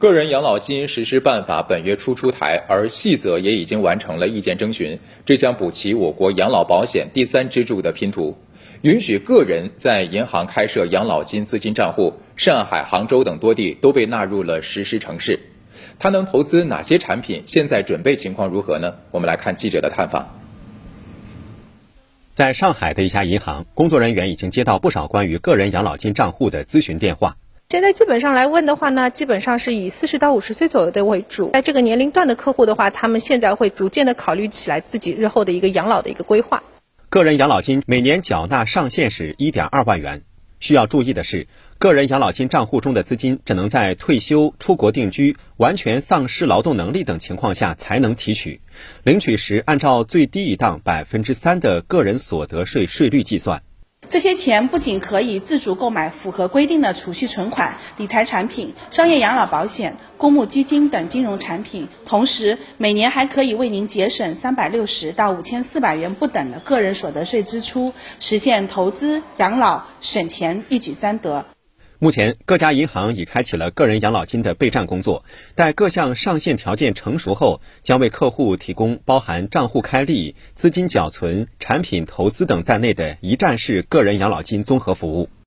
个人养老金实施办法本月初出台，而细则也已经完成了意见征询，这将补齐我国养老保险第三支柱的拼图，允许个人在银行开设养老金资金账户。上海、杭州等多地都被纳入了实施城市。他能投资哪些产品？现在准备情况如何呢？我们来看记者的探访。在上海的一家银行，工作人员已经接到不少关于个人养老金账户的咨询电话。现在基本上来问的话呢，基本上是以四十到五十岁左右的为主。在这个年龄段的客户的话，他们现在会逐渐的考虑起来自己日后的一个养老的一个规划。个人养老金每年缴纳上限是一点二万元。需要注意的是，个人养老金账户中的资金只能在退休、出国定居、完全丧失劳动能力等情况下才能提取。领取时按照最低一档百分之三的个人所得税税率计算。这些钱不仅可以自主购买符合规定的储蓄存款、理财产品、商业养老保险、公募基金等金融产品，同时每年还可以为您节省三百六十到五千四百元不等的个人所得税支出，实现投资养老省钱一举三得。目前，各家银行已开启了个人养老金的备战工作。待各项上线条件成熟后，将为客户提供包含账户开立、资金缴存、产品投资等在内的一站式个人养老金综合服务。